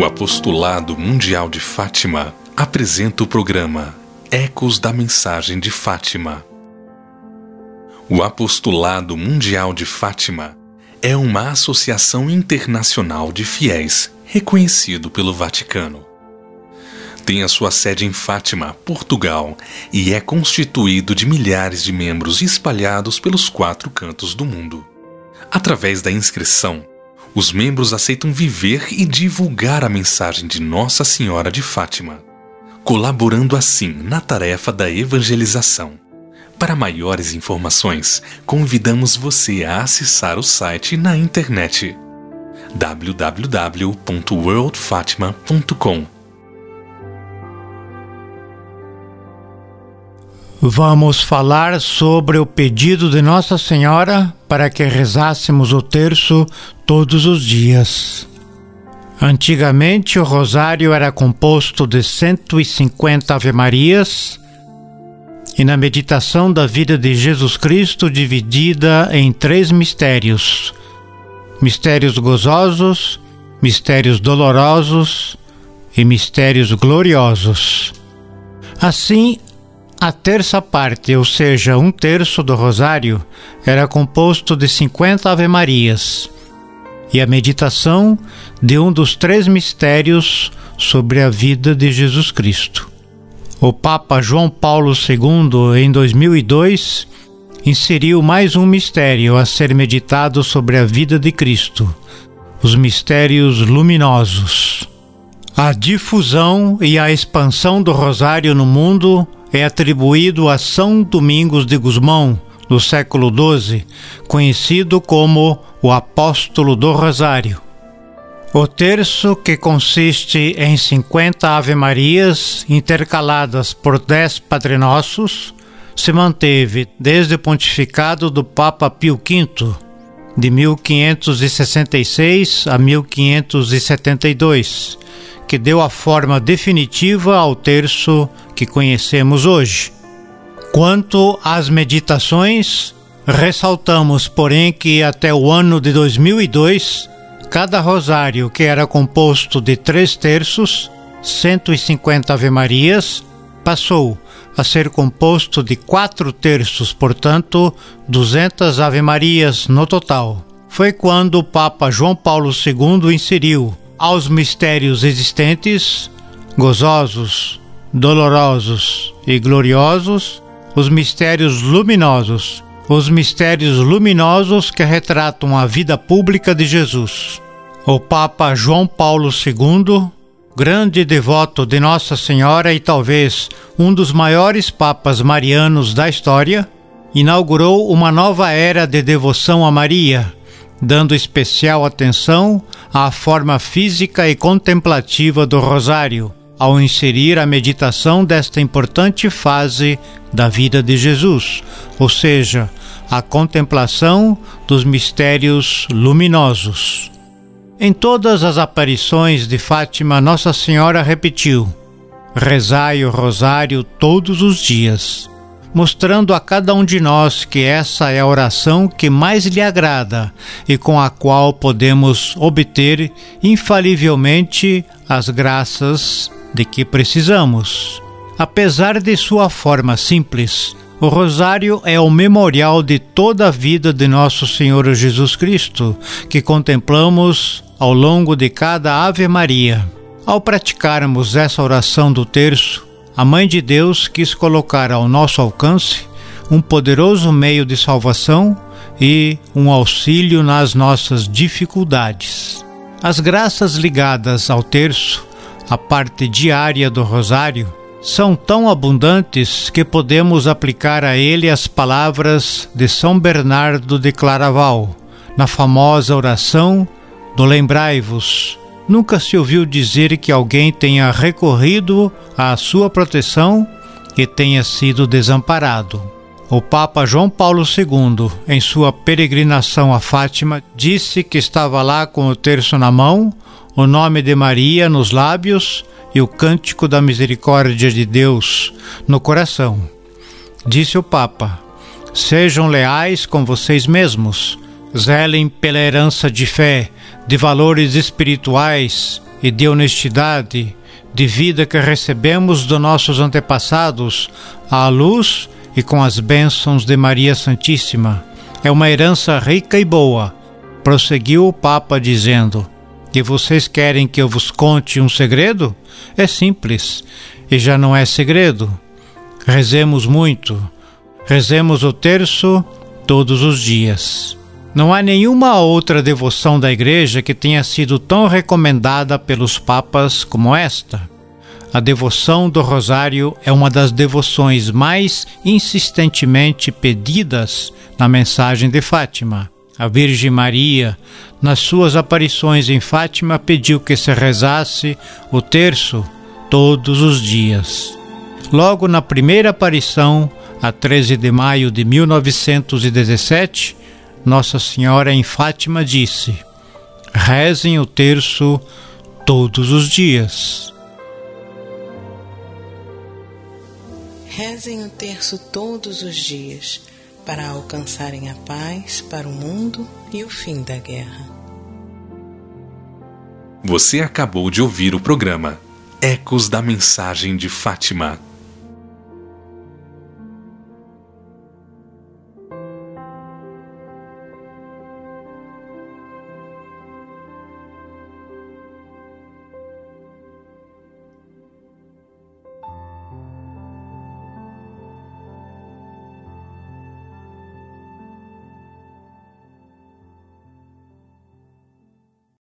O Apostolado Mundial de Fátima apresenta o programa Ecos da Mensagem de Fátima. O Apostolado Mundial de Fátima é uma associação internacional de fiéis reconhecido pelo Vaticano. Tem a sua sede em Fátima, Portugal, e é constituído de milhares de membros espalhados pelos quatro cantos do mundo. Através da inscrição, os membros aceitam viver e divulgar a mensagem de Nossa Senhora de Fátima, colaborando assim na tarefa da evangelização. Para maiores informações, convidamos você a acessar o site na internet www.worldfatima.com. Vamos falar sobre o pedido de Nossa Senhora para que rezássemos o terço todos os dias. Antigamente, o rosário era composto de 150 Ave-Marias e na meditação da vida de Jesus Cristo dividida em três mistérios: mistérios gozosos, mistérios dolorosos e mistérios gloriosos. Assim, a terça parte, ou seja, um terço do rosário, era composto de 50 Ave-Marias e a meditação de um dos três mistérios sobre a vida de Jesus Cristo. O Papa João Paulo II, em 2002, inseriu mais um mistério a ser meditado sobre a vida de Cristo: os mistérios luminosos. A difusão e a expansão do Rosário no mundo é atribuído a São Domingos de Gusmão, do século XII, conhecido como o Apóstolo do Rosário. O terço, que consiste em 50 Ave-Marias intercaladas por 10 Padre Nossos, se manteve desde o pontificado do Papa Pio V, de 1566 a 1572, que deu a forma definitiva ao terço que conhecemos hoje. Quanto às meditações, ressaltamos, porém, que até o ano de 2002, cada rosário, que era composto de três terços, 150 Ave-Marias, passou a ser composto de quatro terços, portanto, 200 Ave-Marias no total. Foi quando o Papa João Paulo II inseriu aos mistérios existentes, gozosos, dolorosos e gloriosos, os mistérios luminosos, os mistérios luminosos que retratam a vida pública de Jesus. O Papa João Paulo II, grande devoto de Nossa Senhora e talvez um dos maiores papas marianos da história, inaugurou uma nova era de devoção a Maria dando especial atenção à forma física e contemplativa do rosário, ao inserir a meditação desta importante fase da vida de Jesus, ou seja, a contemplação dos mistérios luminosos. Em todas as aparições de Fátima, Nossa Senhora repetiu: Rezai o rosário todos os dias mostrando a cada um de nós que essa é a oração que mais lhe agrada e com a qual podemos obter infalivelmente as graças de que precisamos. Apesar de sua forma simples, o Rosário é o memorial de toda a vida de nosso Senhor Jesus Cristo, que contemplamos ao longo de cada Ave Maria. Ao praticarmos essa oração do terço, a Mãe de Deus quis colocar ao nosso alcance um poderoso meio de salvação e um auxílio nas nossas dificuldades. As graças ligadas ao terço, a parte diária do rosário, são tão abundantes que podemos aplicar a ele as palavras de São Bernardo de Claraval, na famosa oração do Lembrai-vos, Nunca se ouviu dizer que alguém tenha recorrido à sua proteção e tenha sido desamparado. O Papa João Paulo II, em sua peregrinação a Fátima, disse que estava lá com o terço na mão, o nome de Maria nos lábios e o cântico da misericórdia de Deus no coração. Disse o Papa: Sejam leais com vocês mesmos, zelem pela herança de fé de valores espirituais e de honestidade, de vida que recebemos dos nossos antepassados, à luz e com as bênçãos de Maria Santíssima. É uma herança rica e boa, prosseguiu o Papa dizendo. E vocês querem que eu vos conte um segredo? É simples, e já não é segredo. Rezemos muito, rezemos o terço todos os dias. Não há nenhuma outra devoção da Igreja que tenha sido tão recomendada pelos papas como esta. A devoção do Rosário é uma das devoções mais insistentemente pedidas na mensagem de Fátima. A Virgem Maria, nas suas aparições em Fátima, pediu que se rezasse o terço todos os dias. Logo na primeira aparição, a 13 de maio de 1917, nossa Senhora em Fátima disse: rezem o terço todos os dias. Rezem o terço todos os dias para alcançarem a paz para o mundo e o fim da guerra. Você acabou de ouvir o programa Ecos da Mensagem de Fátima